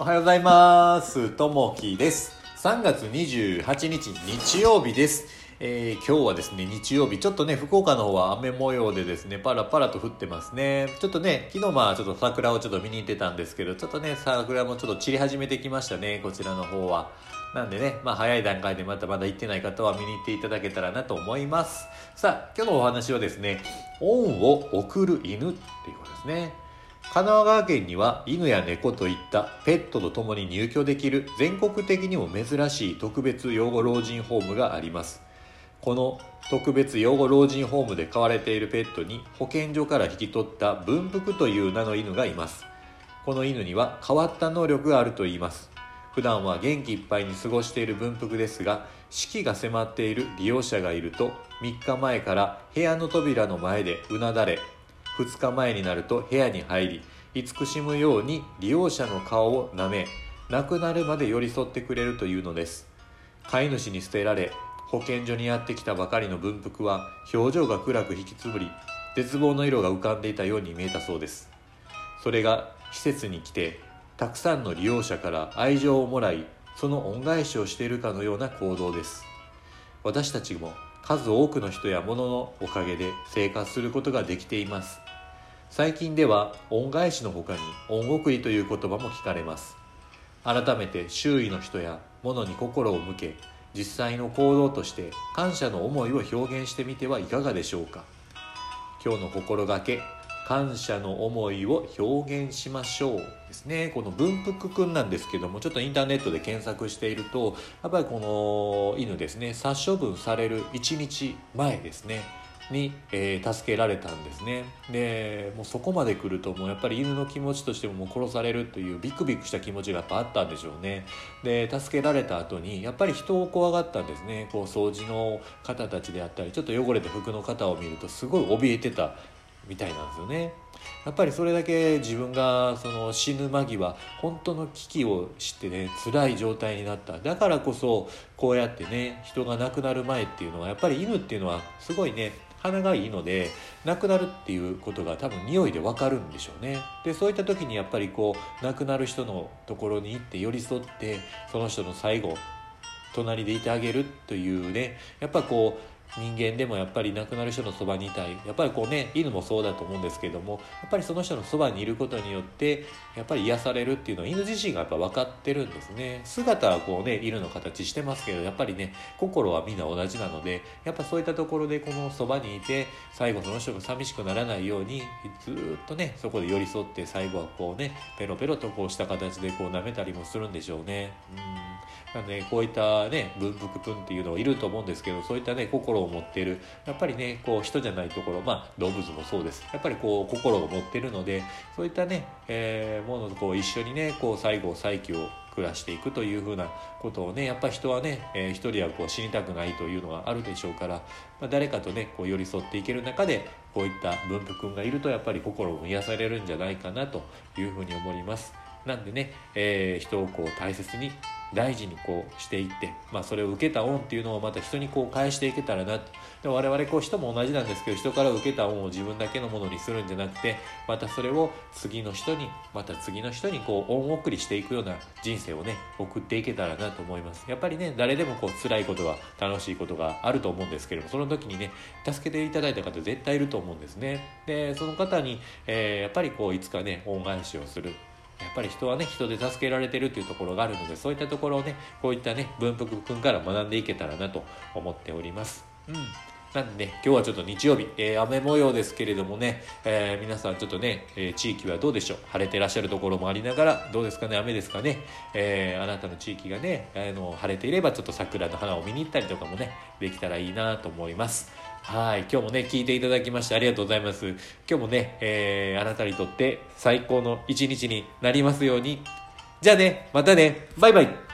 おはようございます。ともきです。3月28日日曜日です。えー今日はですね、日曜日、ちょっとね、福岡の方は雨模様でですね、パラパラと降ってますね。ちょっとね、昨日まあちょっと桜をちょっと見に行ってたんですけど、ちょっとね、桜もちょっと散り始めてきましたね、こちらの方は。なんでね、まあ早い段階でまたまだ行ってない方は見に行っていただけたらなと思います。さあ、今日のお話はですね、恩を送る犬っていうことですね。神奈川県には犬や猫といったペットと共に入居できる全国的にも珍しい特別養護老人ホームがあります。この特別養護老人ホームで飼われているペットに保健所から引き取った文福という名の犬がいます。この犬には変わった能力があるといいます。普段は元気いっぱいに過ごしている文福ですが死期が迫っている利用者がいると3日前から部屋の扉の前でうなだれ2日前になると部屋に入り慈しむように利用者の顔を舐め亡くなるまで寄り添ってくれるというのです。飼い主に捨てられ保健所にやってきたばかりの文福は表情が暗く引きつぶり絶望の色が浮かんでいたように見えたそうです。それが施設に来てたくさんの利用者から愛情をもらいその恩返しをしているかのような行動です。私たちも数多くの人や物のおかげで生活することができています。最近では恩返しの他に恩送りという言葉も聞かれます。改めて周囲の人や物に心を向け実際の行動として感謝の思いを表現してみてはいかがでしょうか。今日の心がけ感謝の思いを表現しましょうですね。この文福くんなんですけどもちょっとインターネットで検索しているとやっぱりこの犬ですね殺処分される1日前ですね。に、えー助けられたんですね。でもうそこまで来るともうやっぱり犬の気持ちとしてももう殺されるというビクビクした気持ちがやっぱあったんでしょうね。で助けられた後にやっぱり人を怖がったんですね。こう掃除の方たちであったりちょっと汚れた服の方を見るとすごい怯えてたみたいなんですよね。やっぱりそれだけ自分がその死ぬ間際本当の危機を知ってね辛い状態になった。だからこそこうやってね人が亡くなる前っていうのはやっぱり犬っていうのはすごいね鼻がいいので亡くなるっていうことが多分匂いでわかるんでしょうね。でそういった時にやっぱりこう亡くなる人のところに行って寄り添ってその人の最後隣でいてあげるというねやっぱこう人間でもやっぱり亡くなる人のそばにいたい。やっぱりこうね犬もそうだと思うんですけどもやっぱりその人のそばにいることによってやっぱり癒されるっていうのは犬自身がやっぱ分かってるんですね。姿はこうね犬の形してますけどやっぱりね心はみんな同じなのでやっぱそういったところでこのそばにいて最後その人が寂しくならないようにずっとねそこで寄り添って最後はこうねペロペロとこうした形でこう舐めたりもするんでしょうね。うん。なんでこういったね文福くんっていうのはいると思うんですけどそういったね心を持っているやっぱりねこう人じゃないところまあ動物もそうですやっぱりこう心を持ってるのでそういったね、えーものとこう一緒にねこう最後再起を暮らしていくというふうなことをねやっぱ人はね、えー一人はこう死にたくないというのがあるでしょうから、まあ、誰かとねこう寄り添っていける中でこういった文福くんがいるとやっぱり心も癒されるんじゃないかなというふうに思います。なんでね、えー人をこう大切に大事にこうしていって、まあ、それを受けた恩っていうのをまた人にこう返していけたらなとで我々こう人も同じなんですけど人から受けた恩を自分だけのものにするんじゃなくてまたそれを次の人にまた次の人にこう恩送りしていくような人生をね送っていけたらなと思います。やっぱりね誰でもこう辛いことは楽しいことがあると思うんですけれどもその時にね助けていただいた方絶対いると思うんですね。でその方に、えーやっぱりこういつかね恩返しをする。やっぱり人はね人で助けられてるっていうところがあるのでそういったところをねこういったね文福君から学んでいけたらなと思っております。うんなんでね、今日はちょっと日曜日、えー雨模様ですけれどもね、えー皆さんちょっとね、えー地域はどうでしょう？晴れてらっしゃるところもありながら、どうですかね、雨ですかね、えあなたの地域がね、あの晴れていればちょっと桜の花を見に行ったりとかもね、できたらいいなと思います。はい、今日もね、聞いていただきましてありがとうございます。今日もね、えあなたにとって最高の一日になりますように。じゃあね、またね、バイバイ